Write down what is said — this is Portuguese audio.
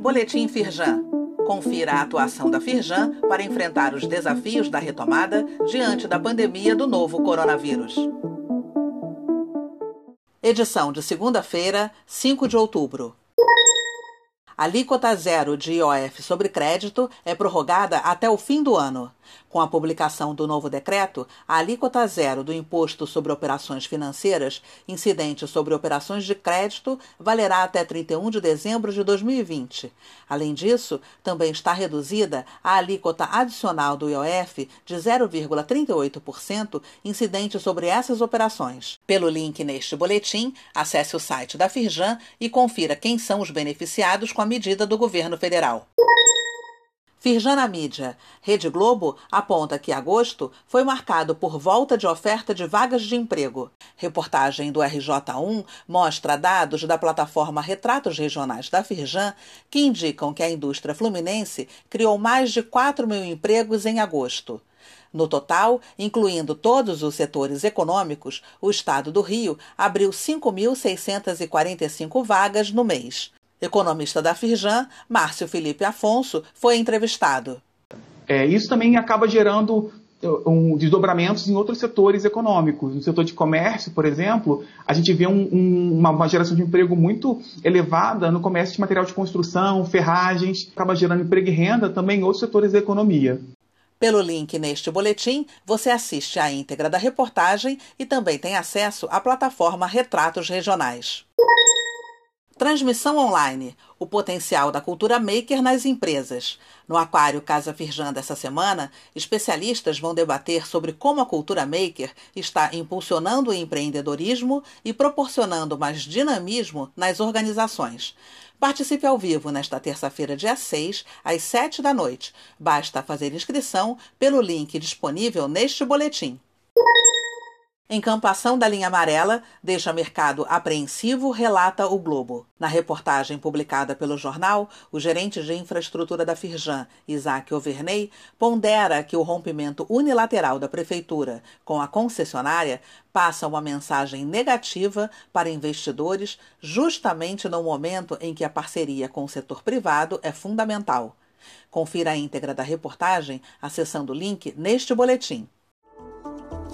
Boletim Firjan. Confira a atuação da Firjan para enfrentar os desafios da retomada diante da pandemia do novo coronavírus. Edição de segunda-feira, 5 de outubro. A alíquota zero de IOF sobre crédito é prorrogada até o fim do ano. Com a publicação do novo decreto, a alíquota zero do Imposto sobre Operações Financeiras incidente sobre operações de crédito valerá até 31 de dezembro de 2020. Além disso, também está reduzida a alíquota adicional do IOF de 0,38% incidente sobre essas operações. Pelo link neste boletim, acesse o site da Firjan e confira quem são os beneficiados com a medida do governo federal. Firjana Mídia. Rede Globo aponta que agosto foi marcado por volta de oferta de vagas de emprego. Reportagem do RJ1 mostra dados da plataforma Retratos Regionais da Firjan que indicam que a indústria fluminense criou mais de 4 mil empregos em agosto. No total, incluindo todos os setores econômicos, o Estado do Rio abriu 5.645 vagas no mês. Economista da Firjan, Márcio Felipe Afonso, foi entrevistado. É, isso também acaba gerando uh, um, desdobramentos em outros setores econômicos. No setor de comércio, por exemplo, a gente vê um, um, uma, uma, geração de emprego muito elevada no comércio de material de construção, ferragens, acaba gerando emprego e renda também em outros setores da economia. Pelo link neste boletim, você assiste à íntegra da reportagem e também tem acesso à plataforma Retratos Regionais. Transmissão online: o potencial da cultura maker nas empresas. No Aquário Casa Firjan dessa semana, especialistas vão debater sobre como a cultura maker está impulsionando o empreendedorismo e proporcionando mais dinamismo nas organizações. Participe ao vivo nesta terça-feira, dia 6, às 7 da noite. Basta fazer inscrição pelo link disponível neste boletim. Encampação da linha amarela deixa mercado apreensivo, relata o Globo. Na reportagem publicada pelo jornal, o gerente de infraestrutura da Firjan, Isaac Overney, pondera que o rompimento unilateral da prefeitura com a concessionária passa uma mensagem negativa para investidores justamente no momento em que a parceria com o setor privado é fundamental. Confira a íntegra da reportagem acessando o link neste boletim.